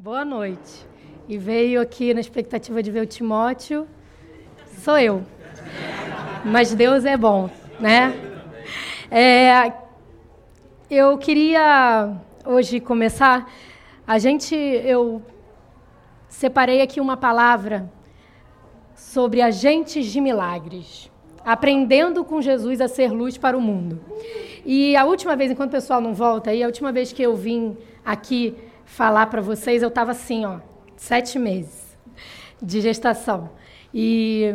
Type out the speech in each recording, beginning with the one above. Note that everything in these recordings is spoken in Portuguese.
Boa noite. E veio aqui na expectativa de ver o Timóteo. Sou eu. Mas Deus é bom, né? É, eu queria hoje começar. A gente, eu separei aqui uma palavra sobre agentes de milagres, aprendendo com Jesus a ser luz para o mundo. E a última vez, enquanto o pessoal não volta aí, a última vez que eu vim aqui falar para vocês, eu estava assim, ó, sete meses de gestação. E,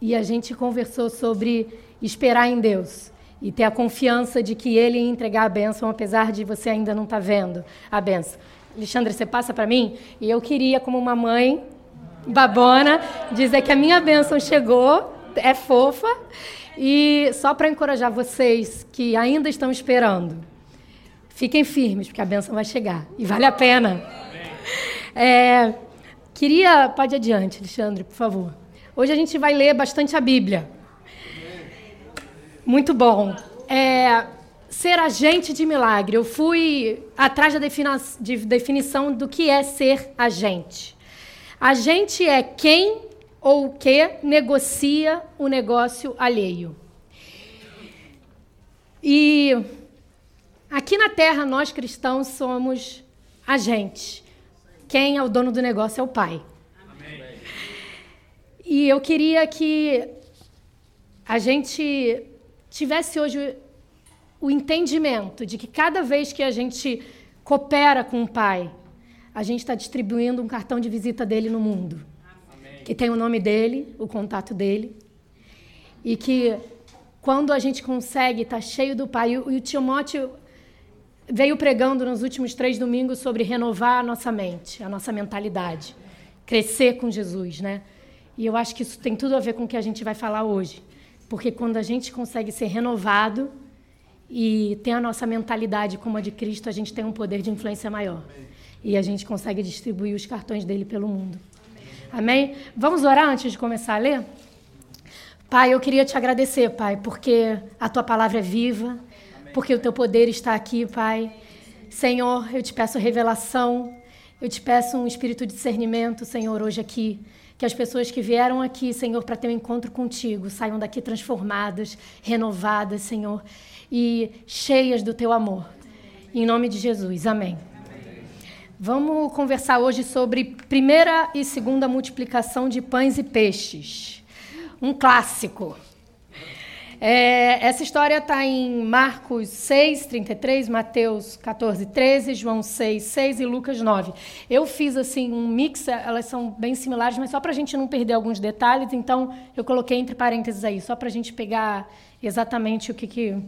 e a gente conversou sobre esperar em Deus e ter a confiança de que Ele ia entregar a bênção, apesar de você ainda não estar tá vendo a bênção. Alexandre, você passa para mim? E eu queria, como uma mãe babona, dizer que a minha bênção chegou, é fofa, e só para encorajar vocês que ainda estão esperando, Fiquem firmes, porque a bênção vai chegar. E vale a pena. É, queria. Pode adiante, Alexandre, por favor. Hoje a gente vai ler bastante a Bíblia. Muito bom. É, ser agente de milagre. Eu fui atrás da de definição do que é ser agente. Agente é quem ou o que negocia o negócio alheio. E Aqui na Terra, nós cristãos somos agentes. Quem é o dono do negócio é o Pai. Amém. E eu queria que a gente tivesse hoje o entendimento de que cada vez que a gente coopera com o Pai, a gente está distribuindo um cartão de visita dele no mundo. Amém. Que tem o nome dele, o contato dele. E que quando a gente consegue estar tá cheio do Pai, e o Timóteo veio pregando nos últimos três domingos sobre renovar a nossa mente, a nossa mentalidade, crescer com Jesus, né? E eu acho que isso tem tudo a ver com o que a gente vai falar hoje, porque quando a gente consegue ser renovado e ter a nossa mentalidade como a de Cristo, a gente tem um poder de influência maior e a gente consegue distribuir os cartões dele pelo mundo. Amém? Vamos orar antes de começar a ler? Pai, eu queria te agradecer, Pai, porque a tua palavra é viva porque o teu poder está aqui, Pai. Senhor, eu te peço revelação, eu te peço um espírito de discernimento, Senhor, hoje aqui. Que as pessoas que vieram aqui, Senhor, para ter um encontro contigo, saiam daqui transformadas, renovadas, Senhor, e cheias do teu amor. Em nome de Jesus. Amém. Vamos conversar hoje sobre primeira e segunda multiplicação de pães e peixes. Um clássico. É, essa história está em Marcos 6, 33, Mateus 14, 13, João 6, 6 e Lucas 9. Eu fiz assim um mix, elas são bem similares, mas só para a gente não perder alguns detalhes, então eu coloquei entre parênteses aí, só para a gente pegar exatamente o que, que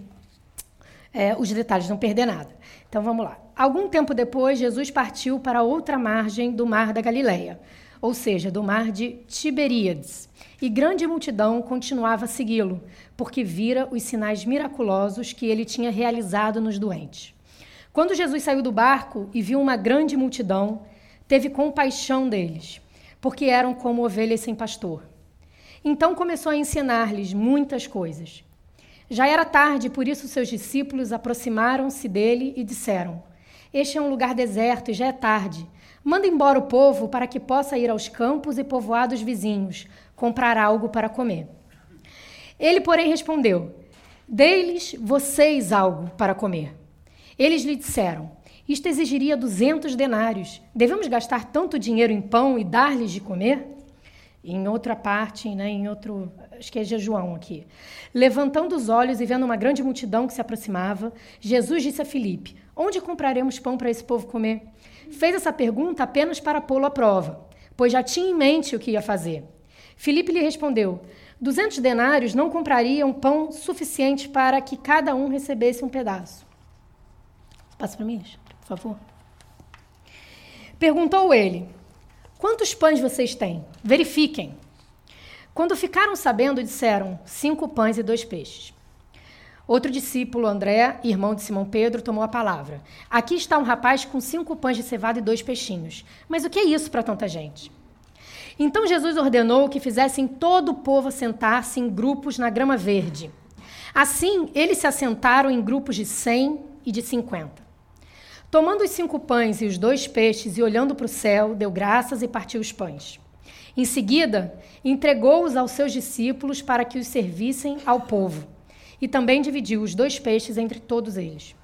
é, os detalhes, não perder nada. Então vamos lá. Algum tempo depois, Jesus partiu para outra margem do mar da Galileia, ou seja, do mar de Tiberíades. E grande multidão continuava a segui-lo, porque vira os sinais miraculosos que ele tinha realizado nos doentes. Quando Jesus saiu do barco e viu uma grande multidão, teve compaixão deles, porque eram como ovelhas sem pastor. Então começou a ensinar-lhes muitas coisas. Já era tarde, por isso seus discípulos aproximaram-se dele e disseram: Este é um lugar deserto e já é tarde. Manda embora o povo para que possa ir aos campos e povoados vizinhos, comprar algo para comer. Ele, porém, respondeu: Dei-lhes vocês algo para comer. Eles lhe disseram: Isto exigiria duzentos denários. Devemos gastar tanto dinheiro em pão e dar-lhes de comer? Em outra parte, né, em outro, acho que é João aqui. Levantando os olhos e vendo uma grande multidão que se aproximava, Jesus disse a Filipe: Onde compraremos pão para esse povo comer? Fez essa pergunta apenas para pô-lo à prova, pois já tinha em mente o que ia fazer. Filipe lhe respondeu: Duzentos denários não comprariam pão suficiente para que cada um recebesse um pedaço. Passa para mim, por favor. Perguntou ele: Quantos pães vocês têm? Verifiquem. Quando ficaram sabendo, disseram: Cinco pães e dois peixes. Outro discípulo, André, irmão de Simão Pedro, tomou a palavra. Aqui está um rapaz com cinco pães de cevada e dois peixinhos. Mas o que é isso para tanta gente? Então Jesus ordenou que fizessem todo o povo sentar-se em grupos na grama verde. Assim, eles se assentaram em grupos de cem e de cinquenta. Tomando os cinco pães e os dois peixes e olhando para o céu, deu graças e partiu os pães. Em seguida, entregou-os aos seus discípulos para que os servissem ao povo. E também dividiu os dois peixes entre todos eles.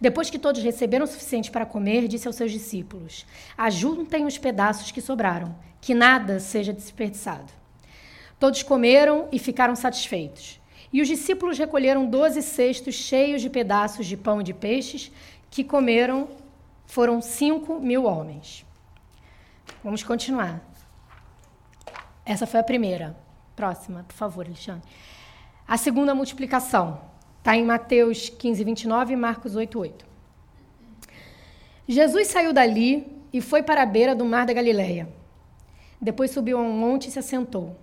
Depois que todos receberam o suficiente para comer, disse aos seus discípulos: Ajuntem os pedaços que sobraram, que nada seja desperdiçado. Todos comeram e ficaram satisfeitos. E os discípulos recolheram doze cestos cheios de pedaços de pão e de peixes, que comeram foram cinco mil homens. Vamos continuar. Essa foi a primeira. Próxima, por favor, Alexandre. A segunda multiplicação está em Mateus 15, 29 e Marcos 8, 8. Jesus saiu dali e foi para a beira do mar da Galileia. Depois subiu a um monte e se assentou.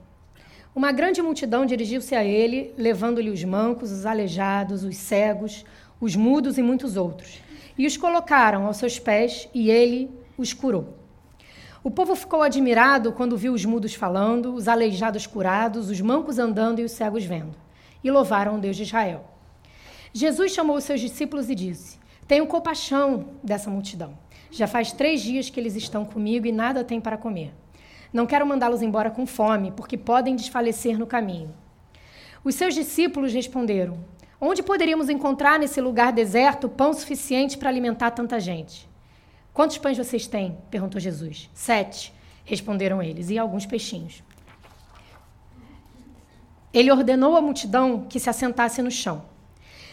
Uma grande multidão dirigiu-se a ele, levando-lhe os mancos, os aleijados, os cegos, os mudos e muitos outros. E os colocaram aos seus pés, e ele os curou. O povo ficou admirado quando viu os mudos falando, os aleijados curados, os mancos andando e os cegos vendo. E louvaram o Deus de Israel. Jesus chamou os seus discípulos e disse: Tenho compaixão dessa multidão. Já faz três dias que eles estão comigo e nada têm para comer. Não quero mandá-los embora com fome, porque podem desfalecer no caminho. Os seus discípulos responderam: Onde poderíamos encontrar nesse lugar deserto pão suficiente para alimentar tanta gente? Quantos pães vocês têm? perguntou Jesus. Sete, responderam eles, e alguns peixinhos. Ele ordenou à multidão que se assentasse no chão.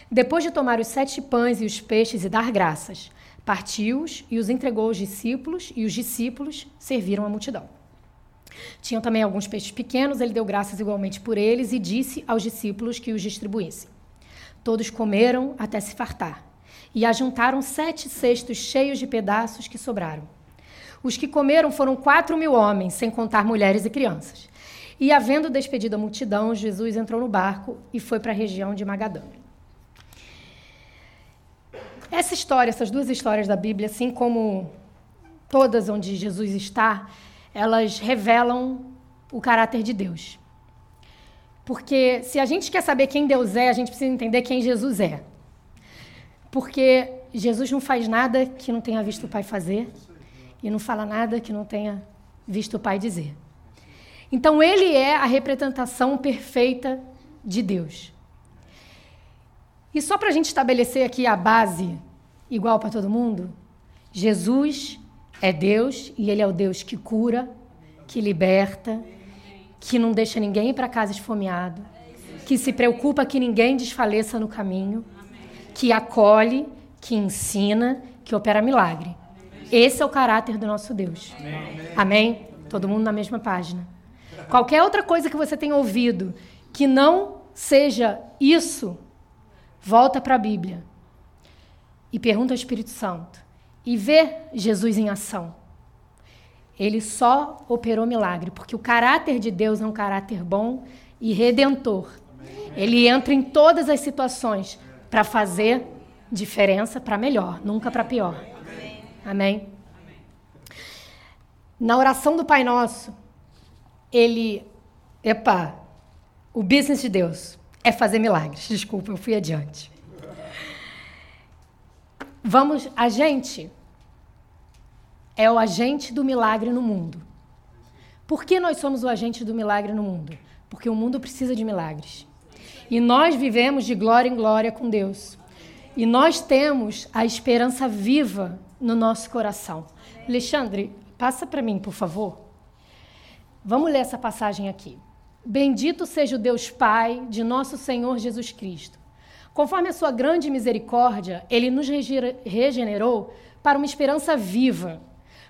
Depois de tomar os sete pães e os peixes e dar graças, partiu-os e os entregou aos discípulos, e os discípulos serviram a multidão. Tinham também alguns peixes pequenos, ele deu graças igualmente por eles e disse aos discípulos que os distribuíssem. Todos comeram até se fartar e ajuntaram sete cestos cheios de pedaços que sobraram. Os que comeram foram quatro mil homens, sem contar mulheres e crianças. E, havendo despedido a multidão, Jesus entrou no barco e foi para a região de Magadã. Essa história, essas duas histórias da Bíblia, assim como todas onde Jesus está, elas revelam o caráter de Deus. Porque se a gente quer saber quem Deus é, a gente precisa entender quem Jesus é. Porque Jesus não faz nada que não tenha visto o Pai fazer e não fala nada que não tenha visto o Pai dizer. Então, ele é a representação perfeita de Deus. E só para a gente estabelecer aqui a base igual para todo mundo, Jesus é Deus e Ele é o Deus que cura, que liberta, que não deixa ninguém ir para casa esfomeado, que se preocupa que ninguém desfaleça no caminho, que acolhe, que ensina, que opera milagre. Esse é o caráter do nosso Deus. Amém? Todo mundo na mesma página. Qualquer outra coisa que você tenha ouvido que não seja isso, volta para a Bíblia e pergunta ao Espírito Santo e ver Jesus em ação. Ele só operou milagre, porque o caráter de Deus é um caráter bom e redentor. Ele entra em todas as situações para fazer diferença para melhor, nunca para pior. Amém? Na oração do Pai Nosso, ele. Epa, o business de Deus é fazer milagres. Desculpa, eu fui adiante. Vamos, a gente é o agente do milagre no mundo. Por que nós somos o agente do milagre no mundo? Porque o mundo precisa de milagres. E nós vivemos de glória em glória com Deus. E nós temos a esperança viva no nosso coração. Alexandre, passa para mim, por favor. Vamos ler essa passagem aqui. Bendito seja o Deus Pai de nosso Senhor Jesus Cristo Conforme a sua grande misericórdia, ele nos regenerou para uma esperança viva,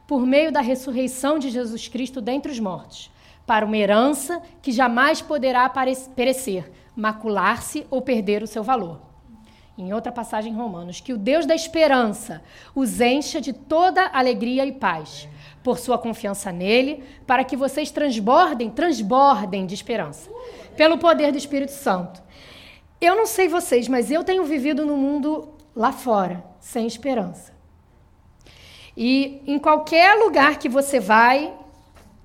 por meio da ressurreição de Jesus Cristo dentre os mortos, para uma herança que jamais poderá perecer, macular-se ou perder o seu valor. Em outra passagem em Romanos, que o Deus da esperança os encha de toda alegria e paz, por sua confiança nele, para que vocês transbordem, transbordem de esperança, pelo poder do Espírito Santo. Eu não sei vocês, mas eu tenho vivido no mundo lá fora, sem esperança. E em qualquer lugar que você vai,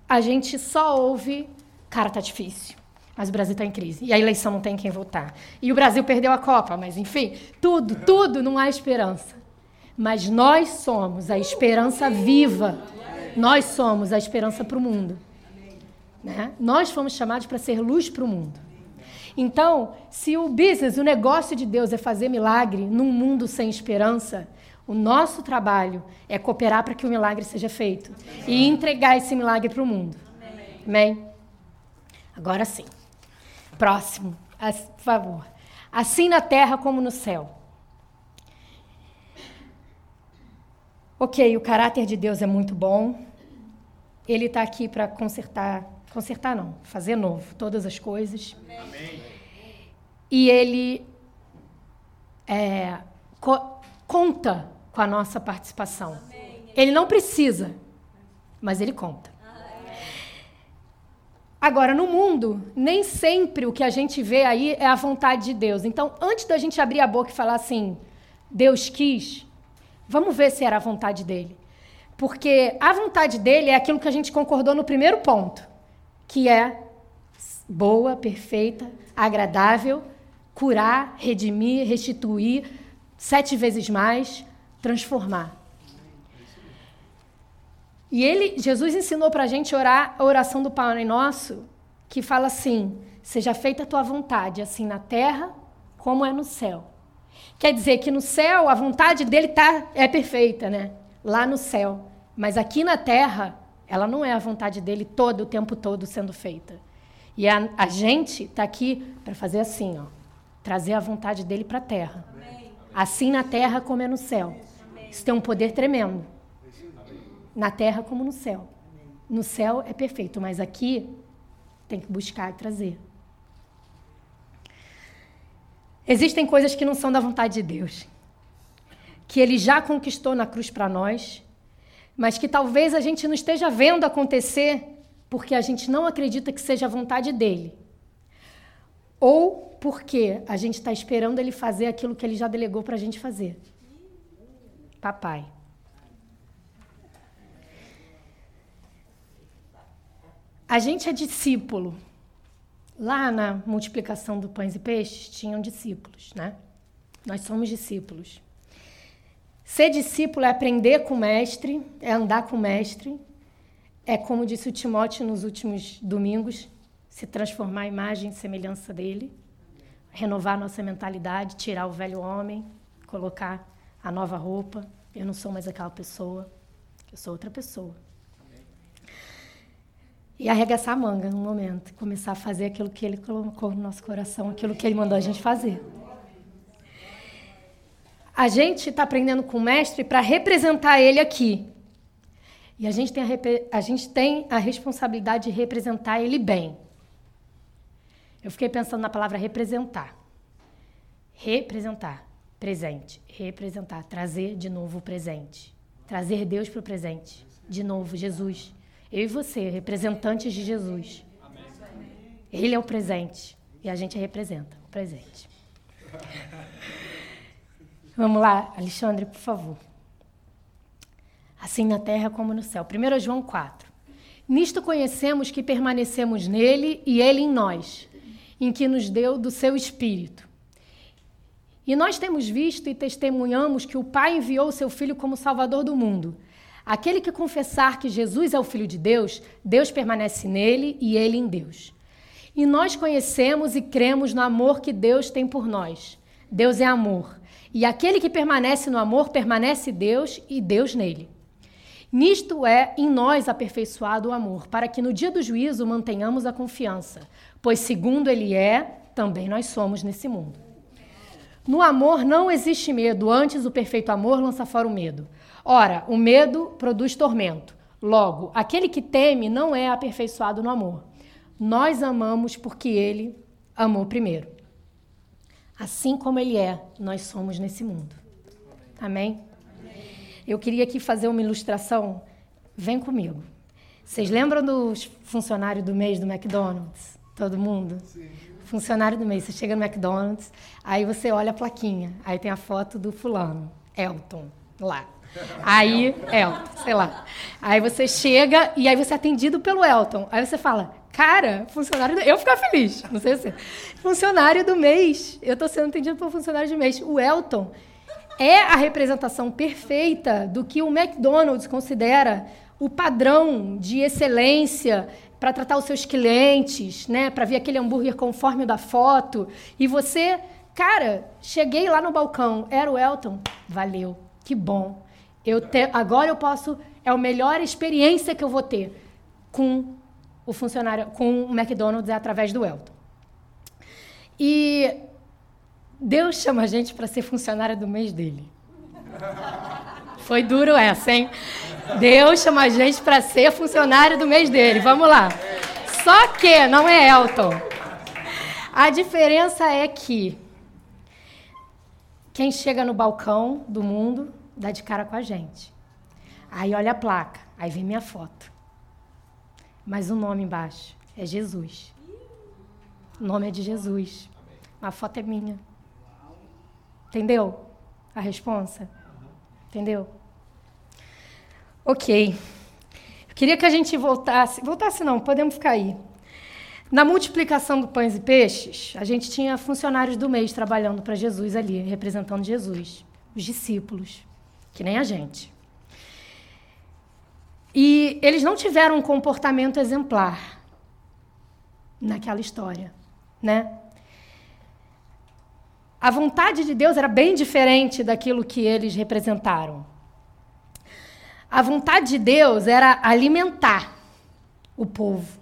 a gente só ouve, cara, tá difícil. Mas o Brasil está em crise. E a eleição não tem quem votar. E o Brasil perdeu a Copa, mas enfim, tudo, tudo, não há esperança. Mas nós somos a esperança viva. Nós somos a esperança para o mundo. Né? Nós fomos chamados para ser luz para o mundo. Então, se o business, o negócio de Deus é fazer milagre num mundo sem esperança, o nosso trabalho é cooperar para que o milagre seja feito e entregar esse milagre para o mundo. Amém? Agora sim. Próximo, por favor. Assim na terra como no céu. Ok, o caráter de Deus é muito bom. Ele está aqui para consertar Consertar não, fazer novo todas as coisas. Amém. E ele é, co conta com a nossa participação. Amém. Ele não precisa, mas ele conta. Agora, no mundo, nem sempre o que a gente vê aí é a vontade de Deus. Então, antes da gente abrir a boca e falar assim, Deus quis, vamos ver se era a vontade dele. Porque a vontade dele é aquilo que a gente concordou no primeiro ponto que é boa, perfeita, agradável, curar, redimir, restituir, sete vezes mais, transformar. E ele, Jesus ensinou para a gente orar a oração do Pai Nosso, que fala assim: seja feita a tua vontade, assim na terra como é no céu. Quer dizer que no céu a vontade dele tá, é perfeita, né? Lá no céu. Mas aqui na terra ela não é a vontade dele todo o tempo todo sendo feita. E a, a gente está aqui para fazer assim, ó, trazer a vontade dele para a terra. Assim na terra como é no céu. Isso tem um poder tremendo. Na terra como no céu. No céu é perfeito, mas aqui tem que buscar e trazer. Existem coisas que não são da vontade de Deus, que ele já conquistou na cruz para nós mas que talvez a gente não esteja vendo acontecer porque a gente não acredita que seja a vontade dele. Ou porque a gente está esperando ele fazer aquilo que ele já delegou para a gente fazer. Papai. A gente é discípulo. Lá na multiplicação do pães e peixes tinham discípulos, né? Nós somos discípulos. Ser discípulo é aprender com o mestre, é andar com o mestre, é, como disse o Timóteo nos últimos domingos, se transformar a imagem e semelhança dele, renovar nossa mentalidade, tirar o velho homem, colocar a nova roupa. Eu não sou mais aquela pessoa, eu sou outra pessoa. E arregaçar a manga num momento, começar a fazer aquilo que ele colocou no nosso coração, aquilo que ele mandou a gente fazer. A gente está aprendendo com o mestre para representar ele aqui. E a gente, tem a, a gente tem a responsabilidade de representar ele bem. Eu fiquei pensando na palavra representar. Representar, presente. Representar, trazer de novo o presente. Trazer Deus para o presente. De novo, Jesus. Eu e você, representantes de Jesus. Ele é o presente e a gente representa o presente. Vamos lá, Alexandre, por favor. Assim na terra como no céu. 1 João 4. Nisto conhecemos que permanecemos nele e ele em nós, em que nos deu do seu Espírito. E nós temos visto e testemunhamos que o Pai enviou o seu Filho como Salvador do mundo. Aquele que confessar que Jesus é o Filho de Deus, Deus permanece nele e ele em Deus. E nós conhecemos e cremos no amor que Deus tem por nós. Deus é amor. E aquele que permanece no amor, permanece Deus e Deus nele. Nisto é em nós aperfeiçoado o amor, para que no dia do juízo mantenhamos a confiança, pois segundo ele é, também nós somos nesse mundo. No amor não existe medo, antes o perfeito amor lança fora o medo. Ora, o medo produz tormento. Logo, aquele que teme não é aperfeiçoado no amor. Nós amamos porque ele amou primeiro. Assim como Ele é, nós somos nesse mundo. Amém? Amém? Eu queria aqui fazer uma ilustração. Vem comigo. Vocês lembram dos funcionários do mês do McDonald's? Todo mundo? Sim. Funcionário do mês. Você chega no McDonald's, aí você olha a plaquinha. Aí tem a foto do fulano, Elton, lá. Aí, Elton, sei lá. Aí você chega e aí você é atendido pelo Elton. Aí você fala, Cara, funcionário. Do... Eu ficar feliz, não sei se. Funcionário do mês. Eu estou sendo atendido por funcionário de mês. O Elton, é a representação perfeita do que o McDonald's considera o padrão de excelência para tratar os seus clientes, né? Para ver aquele hambúrguer conforme o da foto. E você, cara, cheguei lá no balcão, era o Elton, valeu, que bom. Eu te, agora eu posso, é a melhor experiência que eu vou ter com o funcionário, com o McDonald's é através do Elton. E Deus chama a gente para ser funcionária do mês dele. Foi duro essa, hein? Deus chama a gente para ser funcionário do mês dele. Vamos lá. Só que não é Elton. A diferença é que quem chega no balcão do mundo dá de cara com a gente. Aí olha a placa, aí vem minha foto. Mas o nome embaixo é Jesus. O nome é de Jesus. A foto é minha. Entendeu? A responsa? Entendeu? Ok. Eu queria que a gente voltasse. Voltasse não, podemos ficar aí. Na multiplicação do pães e peixes, a gente tinha funcionários do mês trabalhando para Jesus ali, representando Jesus, os discípulos, que nem a gente. E eles não tiveram um comportamento exemplar naquela história, né? A vontade de Deus era bem diferente daquilo que eles representaram. A vontade de Deus era alimentar o povo.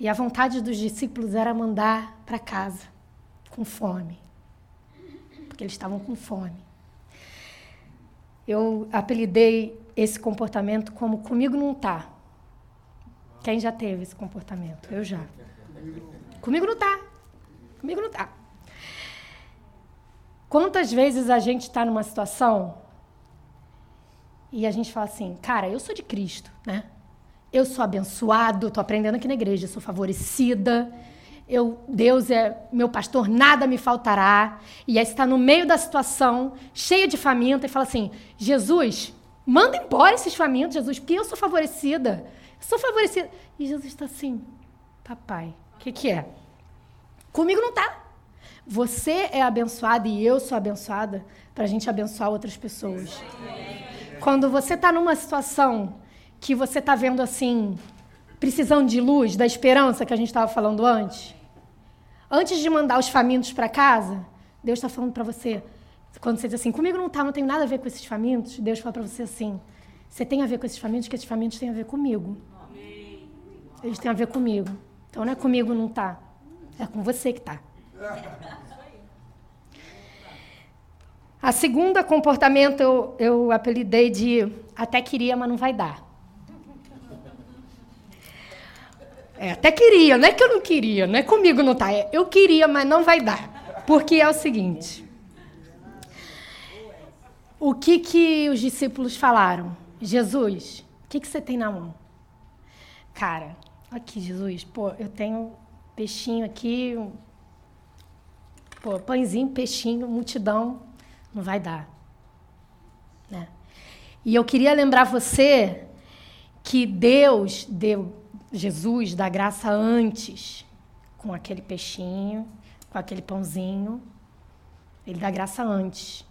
E a vontade dos discípulos era mandar para casa com fome. Porque eles estavam com fome. Eu apelidei esse comportamento como comigo não tá. Quem já teve esse comportamento? Eu já. Comigo não tá. Comigo não tá. Quantas vezes a gente está numa situação e a gente fala assim, cara, eu sou de Cristo, né? Eu sou abençoado, estou aprendendo aqui na igreja, sou favorecida, eu, Deus é meu pastor, nada me faltará. E aí está no meio da situação, cheia de faminta, e fala assim: Jesus, manda embora esses famintos, Jesus, porque eu sou favorecida. Eu sou favorecida. E Jesus está assim: Papai, o que, que é? Comigo não está. Você é abençoado e eu sou abençoada para a gente abençoar outras pessoas. Quando você está numa situação que você está vendo assim, precisando de luz, da esperança que a gente estava falando antes, antes de mandar os famintos para casa, Deus está falando para você. Quando você diz assim, comigo não está, não tem nada a ver com esses famintos, Deus fala para você assim: você tem a ver com esses famintos, que esses famintos têm a ver comigo. Eles têm a ver comigo. Então não é comigo não está, é com você que está. A segunda comportamento eu, eu apelidei de até queria, mas não vai dar. É, até queria, não é que eu não queria, não é comigo não tá. É, eu queria, mas não vai dar. Porque é o seguinte. O que, que os discípulos falaram? Jesus, o que, que você tem na mão? Cara, aqui, Jesus, pô, eu tenho peixinho aqui, pô, pãezinho, peixinho, multidão não vai dar. Né? E eu queria lembrar você que Deus deu Jesus da graça antes, com aquele peixinho, com aquele pãozinho. Ele dá graça antes.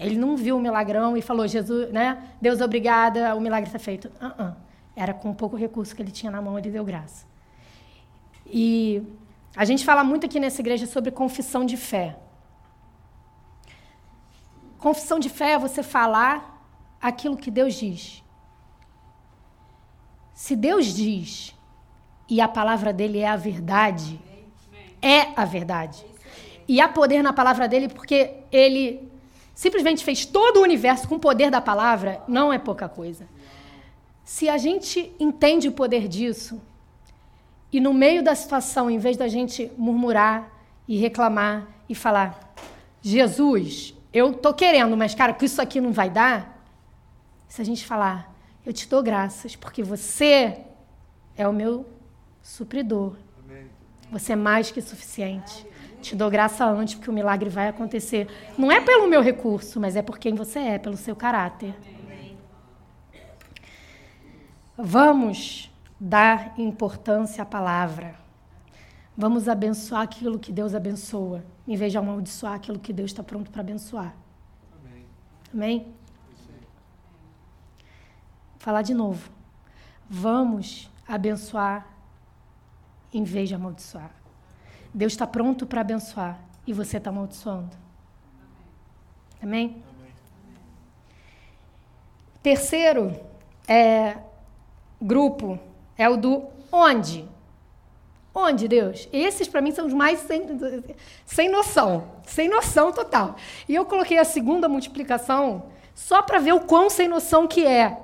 Ele não viu o milagrão e falou, Jesus, né? Deus, obrigada, o milagre está feito. Uh -uh. Era com pouco recurso que ele tinha na mão, ele deu graça. E a gente fala muito aqui nessa igreja sobre confissão de fé. Confissão de fé é você falar aquilo que Deus diz. Se Deus diz e a palavra dele é a verdade, é a verdade. E há poder na palavra dele porque ele simplesmente fez todo o universo com o poder da palavra, não é pouca coisa. Se a gente entende o poder disso, e no meio da situação, em vez da gente murmurar e reclamar e falar, Jesus, eu tô querendo, mas cara, que isso aqui não vai dar. Se a gente falar, eu te dou graças, porque você é o meu supridor. Você é mais que suficiente. Te dou graça antes, porque o milagre vai acontecer. Não é pelo meu recurso, mas é por quem você é, pelo seu caráter. Vamos dar importância à palavra. Vamos abençoar aquilo que Deus abençoa, em vez de amaldiçoar aquilo que Deus está pronto para abençoar. Amém? Vou falar de novo. Vamos abençoar em vez de amaldiçoar. Deus está pronto para abençoar e você está amaldiçoando. Amém? Amém? Terceiro é, grupo é o do onde. Onde, Deus? Esses, para mim, são os mais sem, sem noção. Sem noção total. E eu coloquei a segunda multiplicação só para ver o quão sem noção que é.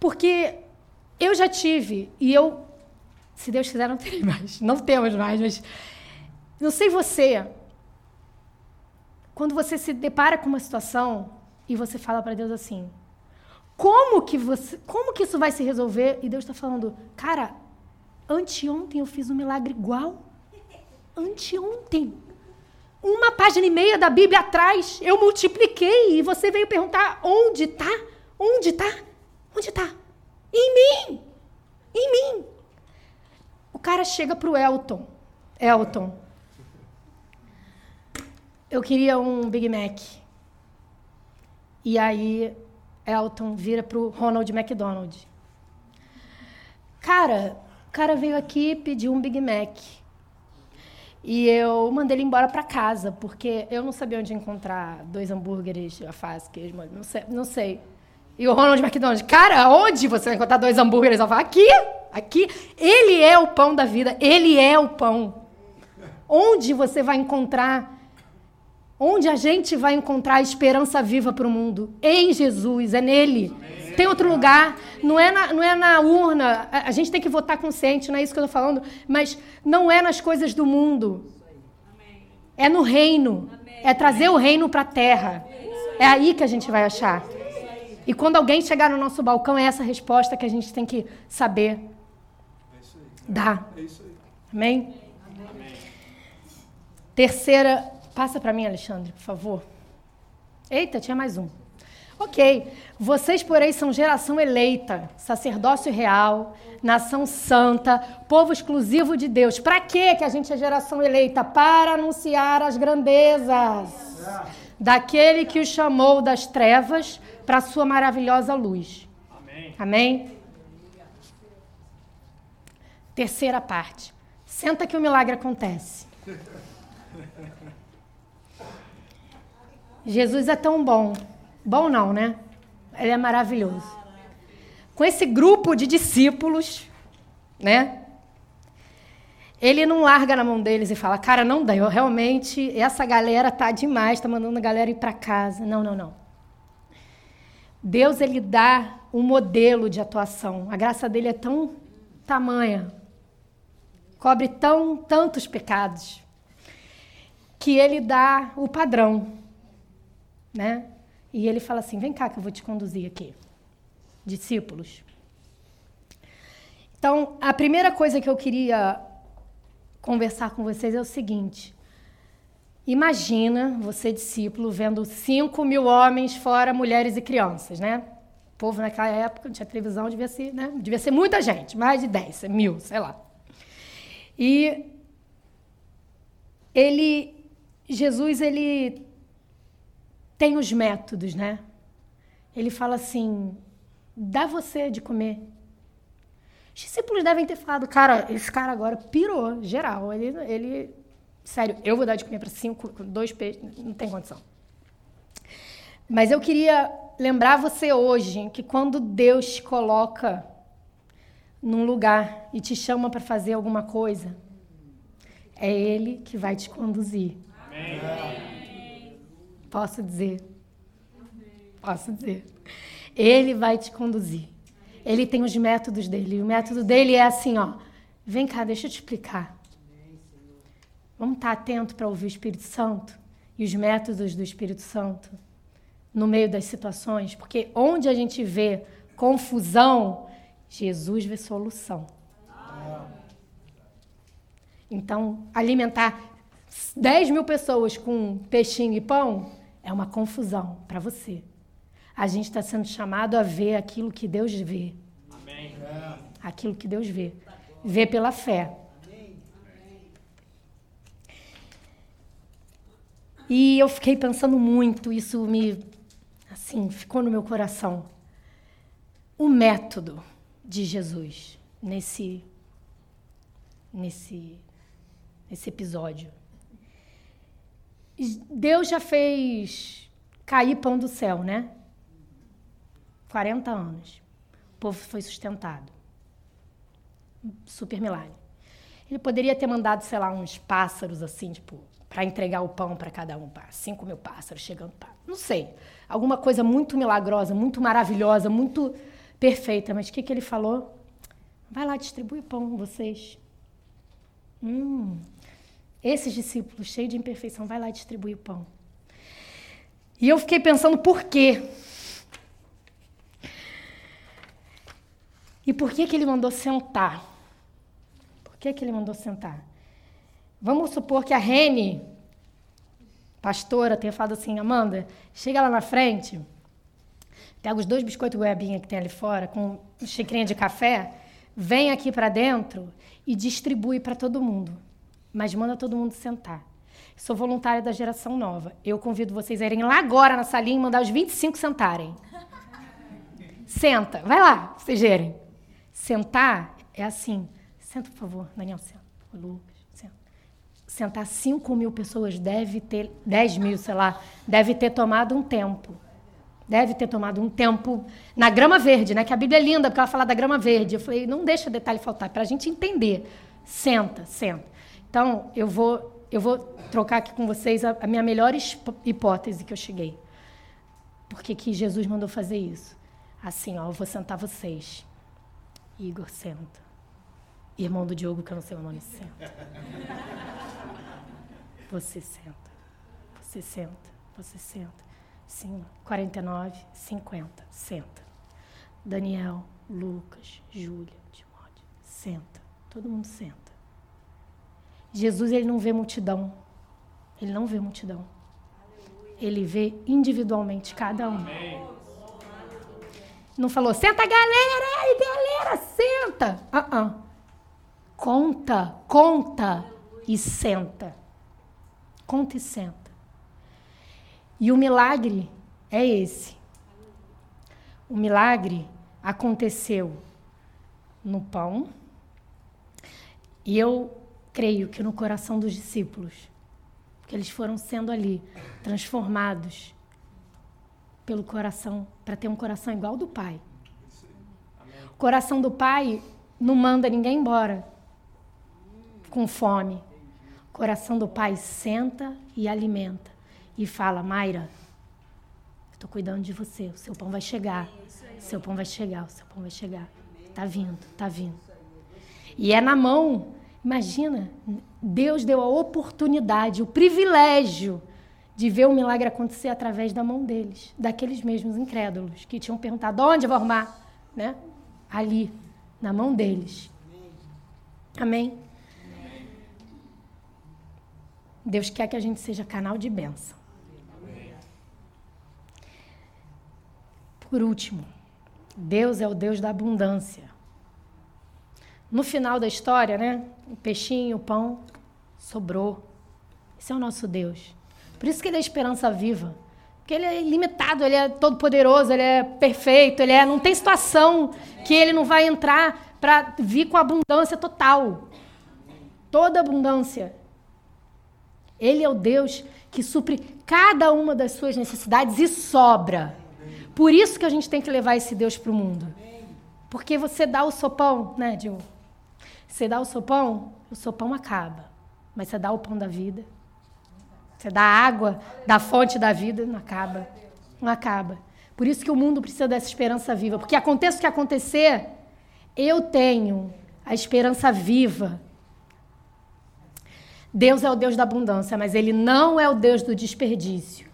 Porque eu já tive, e eu, se Deus quiser, não terei mais. Não temos mais, mas não sei você. Quando você se depara com uma situação e você fala para Deus assim: como que você, como que isso vai se resolver? E Deus está falando, cara, Anteontem eu fiz um milagre igual. Anteontem. Uma página e meia da Bíblia atrás, eu multipliquei e você veio perguntar onde está? Onde está? Onde está? Em mim! Em mim! O cara chega para o Elton. Elton, eu queria um Big Mac. E aí, Elton vira para o Ronald McDonald. Cara, o cara veio aqui pedir um Big Mac. E eu mandei ele embora para casa, porque eu não sabia onde encontrar dois hambúrgueres, alface, queijo, não sei, não sei. E o Ronald McDonald, cara, onde você vai encontrar dois hambúrgueres, alface? Aqui, aqui. Ele é o pão da vida, ele é o pão. Onde você vai encontrar Onde a gente vai encontrar a esperança viva para o mundo? Em Jesus, é nele. Tem outro lugar, não é na, não é na urna. A gente tem que votar consciente, não é isso que eu estou falando, mas não é nas coisas do mundo. É no reino. É trazer o reino para a terra. É aí que a gente vai achar. E quando alguém chegar no nosso balcão, é essa resposta que a gente tem que saber dar. Amém? Terceira, passa para mim, Alexandre, por favor. Eita, tinha mais um. Ok, vocês, porém, são geração eleita, sacerdócio real, nação santa, povo exclusivo de Deus. Para que a gente é geração eleita? Para anunciar as grandezas daquele que o chamou das trevas para a sua maravilhosa luz. Amém. Amém? Terceira parte. Senta que o milagre acontece. Jesus é tão bom Bom não, né? Ele é maravilhoso. Com esse grupo de discípulos, né? Ele não larga na mão deles e fala, cara, não dá, eu realmente, essa galera tá demais, tá mandando a galera ir para casa. Não, não, não. Deus, ele dá um modelo de atuação. A graça dele é tão tamanha, cobre tão tantos pecados, que ele dá o padrão, né? E ele fala assim: vem cá que eu vou te conduzir aqui. Discípulos. Então, a primeira coisa que eu queria conversar com vocês é o seguinte. Imagina você, discípulo, vendo 5 mil homens, fora mulheres e crianças, né? O povo naquela época, não tinha televisão, devia ser, né? Devia ser muita gente, mais de 10, mil, sei lá. E ele, Jesus, ele tem os métodos, né? Ele fala assim: dá você de comer. Os discípulos devem ter falado, cara, esse cara agora pirou, geral. Ele, ele sério, eu vou dar de comer para cinco, dois peixes, não tem condição. Mas eu queria lembrar você hoje que quando Deus te coloca num lugar e te chama para fazer alguma coisa, é Ele que vai te conduzir. Amém. Posso dizer. Posso dizer. Ele vai te conduzir. Ele tem os métodos dele. E o método dele é assim, ó. Vem cá, deixa eu te explicar. Vamos estar atento para ouvir o Espírito Santo e os métodos do Espírito Santo no meio das situações, porque onde a gente vê confusão, Jesus vê solução. Então, alimentar 10 mil pessoas com peixinho e pão é uma confusão para você. A gente está sendo chamado a ver aquilo que Deus vê. Amém. Aquilo que Deus vê. Vê pela fé. E eu fiquei pensando muito, isso me assim, ficou no meu coração o método de Jesus nesse nesse nesse episódio. Deus já fez cair pão do céu, né? 40 anos. O povo foi sustentado. Super milagre. Ele poderia ter mandado, sei lá, uns pássaros assim, tipo, para entregar o pão para cada um. Cinco mil pássaros chegando. Pra... Não sei. Alguma coisa muito milagrosa, muito maravilhosa, muito perfeita. Mas o que, que ele falou? Vai lá, distribui o pão, vocês. Hum, esses discípulos cheios de imperfeição, vai lá distribuir o pão. E eu fiquei pensando por quê? E por que, que ele mandou sentar? Por que, que ele mandou sentar? Vamos supor que a Rene, pastora, tenha falado assim, Amanda, chega lá na frente, pega os dois biscoitos goiabinha que tem ali fora, com xicrinha de café, vem aqui para dentro e distribui para todo mundo. Mas manda todo mundo sentar. Sou voluntária da geração nova. Eu convido vocês a irem lá agora na salinha e mandar os 25 sentarem. Senta. Vai lá, vocês verem. Sentar é assim. Senta, por favor, Daniel, senta. Lucas. Sentar 5 mil pessoas deve ter, 10 mil, sei lá, deve ter tomado um tempo. Deve ter tomado um tempo na grama verde, né? Que a Bíblia é linda, porque ela fala da grama verde. Eu falei, não deixa detalhe faltar, para a gente entender. Senta, senta. Então, eu vou, eu vou trocar aqui com vocês a, a minha melhor hipótese que eu cheguei. Por que, que Jesus mandou fazer isso? Assim, ó, eu vou sentar vocês. Igor, senta. Irmão do Diogo, que eu não sei o nome, senta. Você senta. Você senta. Você senta. Sim, 49, 50. Senta. Daniel, Lucas, Júlia, Timóteo. Senta. Todo mundo senta. Jesus ele não vê multidão. Ele não vê multidão. Ele vê individualmente cada um. Não falou, senta galera, galera, senta. Uh -uh. Conta, conta e senta. Conta e senta. E o milagre é esse. O milagre aconteceu no pão. E eu creio que no coração dos discípulos, que eles foram sendo ali transformados pelo coração, para ter um coração igual ao do Pai. O coração do Pai não manda ninguém embora com fome. O coração do Pai senta e alimenta e fala: Mayra, estou cuidando de você, o seu pão vai chegar, o seu pão vai chegar, o seu pão vai chegar. Está vindo, está vindo. E é na mão Imagina, Deus deu a oportunidade, o privilégio de ver o milagre acontecer através da mão deles, daqueles mesmos incrédulos que tinham perguntado onde eu vou arrumar, né? Ali, na mão deles. Amém? Deus quer que a gente seja canal de bênção. Por último, Deus é o Deus da abundância. No final da história, né? O peixinho, o pão, sobrou. Esse é o nosso Deus. Por isso que ele é esperança viva. Porque ele é ilimitado, ele é todo poderoso, ele é perfeito, ele é, não tem situação que ele não vai entrar para vir com abundância total. Toda abundância. Ele é o Deus que supre cada uma das suas necessidades e sobra. Por isso que a gente tem que levar esse Deus para o mundo. Porque você dá o sopão, né, Diogo? Você dá o sopão, o sopão acaba. Mas você dá o pão da vida. Você dá a água da fonte da vida, não acaba. Não acaba. Por isso que o mundo precisa dessa esperança viva. Porque aconteça o que acontecer, eu tenho a esperança viva. Deus é o Deus da abundância, mas Ele não é o Deus do desperdício.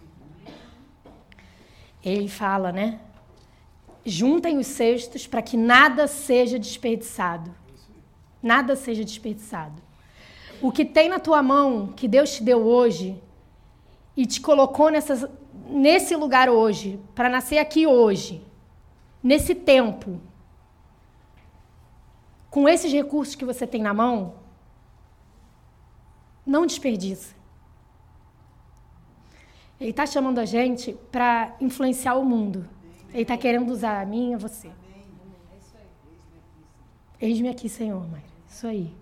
Ele fala, né? Juntem os cestos para que nada seja desperdiçado nada seja desperdiçado. O que tem na tua mão, que Deus te deu hoje, e te colocou nesse lugar hoje, para nascer aqui hoje, nesse tempo, com esses recursos que você tem na mão, não desperdiça. Ele está chamando a gente para influenciar o mundo. Ele está querendo usar a mim e a você. Eis-me aqui, Senhor, mãe. Isso aí.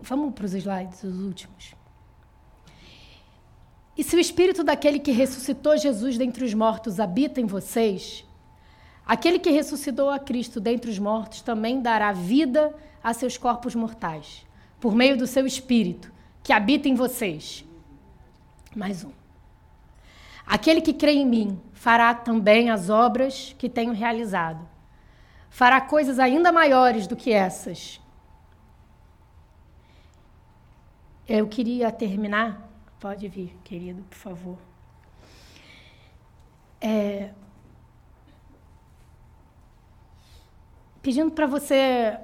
Vamos para os slides, os últimos. E se o espírito daquele que ressuscitou Jesus dentre os mortos habita em vocês, aquele que ressuscitou a Cristo dentre os mortos também dará vida a seus corpos mortais, por meio do seu espírito que habita em vocês. Mais um. Aquele que crê em mim fará também as obras que tenho realizado. Fará coisas ainda maiores do que essas. Eu queria terminar Pode vir, querido, por favor. É, pedindo para você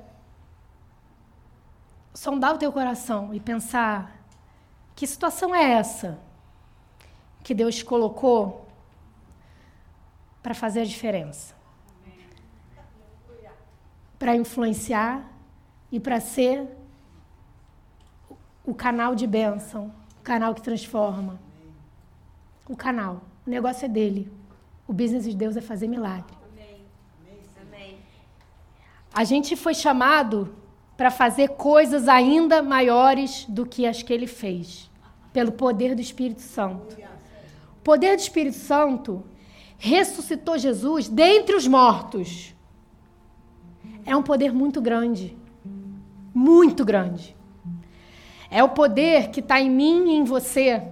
sondar o teu coração e pensar que situação é essa que Deus colocou para fazer a diferença, para influenciar e para ser o canal de bênção o canal que transforma. O canal. O negócio é dele. O business de Deus é fazer milagre. A gente foi chamado para fazer coisas ainda maiores do que as que ele fez, pelo poder do Espírito Santo. O poder do Espírito Santo ressuscitou Jesus dentre os mortos. É um poder muito grande. Muito grande. É o poder que está em mim e em você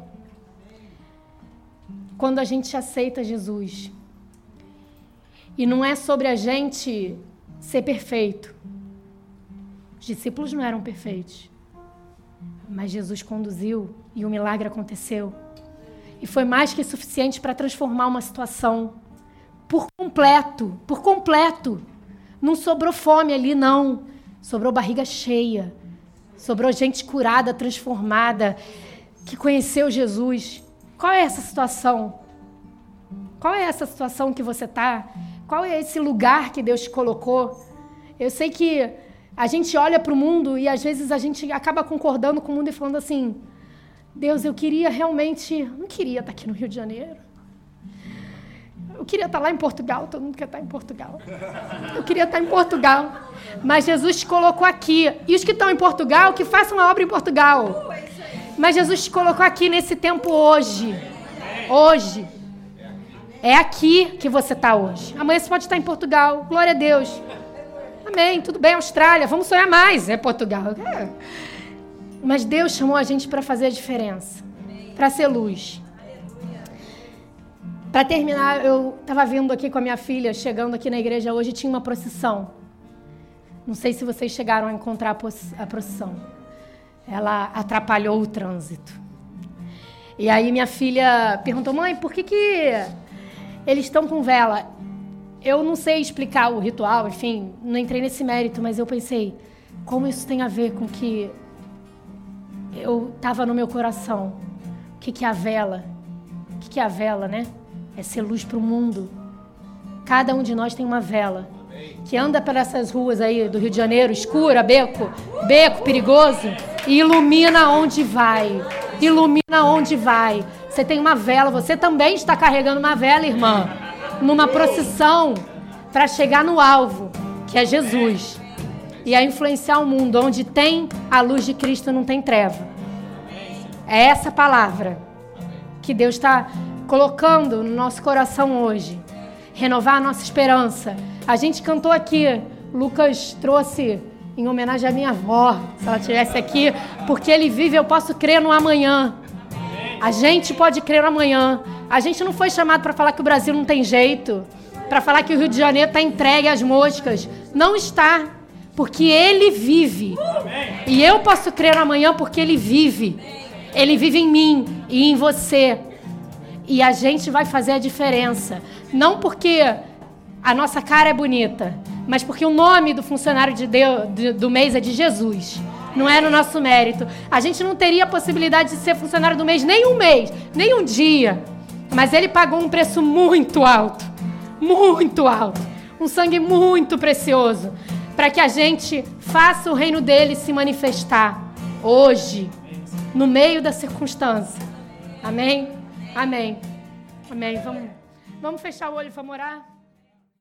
quando a gente aceita Jesus. E não é sobre a gente ser perfeito. Os discípulos não eram perfeitos. Mas Jesus conduziu e o milagre aconteceu. E foi mais que suficiente para transformar uma situação por completo, por completo. Não sobrou fome ali, não. Sobrou barriga cheia. Sobrou gente curada, transformada, que conheceu Jesus. Qual é essa situação? Qual é essa situação que você está? Qual é esse lugar que Deus te colocou? Eu sei que a gente olha para o mundo e às vezes a gente acaba concordando com o mundo e falando assim: Deus, eu queria realmente. Não queria estar aqui no Rio de Janeiro. Eu queria estar lá em Portugal, todo mundo quer estar em Portugal. Eu queria estar em Portugal. Mas Jesus te colocou aqui. E os que estão em Portugal, que façam a obra em Portugal. Mas Jesus te colocou aqui nesse tempo hoje. Hoje. É aqui que você está hoje. Amanhã você pode estar em Portugal. Glória a Deus. Amém. Tudo bem, Austrália. Vamos sonhar mais. É Portugal. É. Mas Deus chamou a gente para fazer a diferença. Para ser luz. Para terminar, eu estava vindo aqui com a minha filha, chegando aqui na igreja hoje, tinha uma procissão. Não sei se vocês chegaram a encontrar a procissão. Ela atrapalhou o trânsito. E aí minha filha perguntou: mãe, por que, que eles estão com vela? Eu não sei explicar o ritual, enfim, não entrei nesse mérito, mas eu pensei: como isso tem a ver com que eu estava no meu coração? O que, que é a vela? O que, que é a vela, né? é ser luz para o mundo. Cada um de nós tem uma vela que anda pelas essas ruas aí do Rio de Janeiro, escura, beco, beco perigoso, e ilumina onde vai. Ilumina onde vai. Você tem uma vela, você também está carregando uma vela, irmã, numa procissão para chegar no alvo, que é Jesus. E a influenciar o mundo onde tem a luz de Cristo não tem treva. É essa palavra que Deus está colocando no nosso coração hoje. Renovar a nossa esperança. A gente cantou aqui, Lucas trouxe em homenagem à minha avó, se ela estivesse aqui, porque ele vive, eu posso crer no amanhã. A gente pode crer amanhã. A gente não foi chamado para falar que o Brasil não tem jeito, para falar que o Rio de Janeiro está entregue às moscas. Não está, porque ele vive. E eu posso crer amanhã porque ele vive. Ele vive em mim e em você. E a gente vai fazer a diferença. Não porque a nossa cara é bonita, mas porque o nome do funcionário de Deus, do mês é de Jesus. Não é no nosso mérito. A gente não teria a possibilidade de ser funcionário do mês nem um mês, nem um dia. Mas ele pagou um preço muito alto. Muito alto. Um sangue muito precioso. Para que a gente faça o reino dele se manifestar hoje. no meio da circunstância. Amém? Amém. Amém. Vamos, vamos fechar o olho e vamos orar?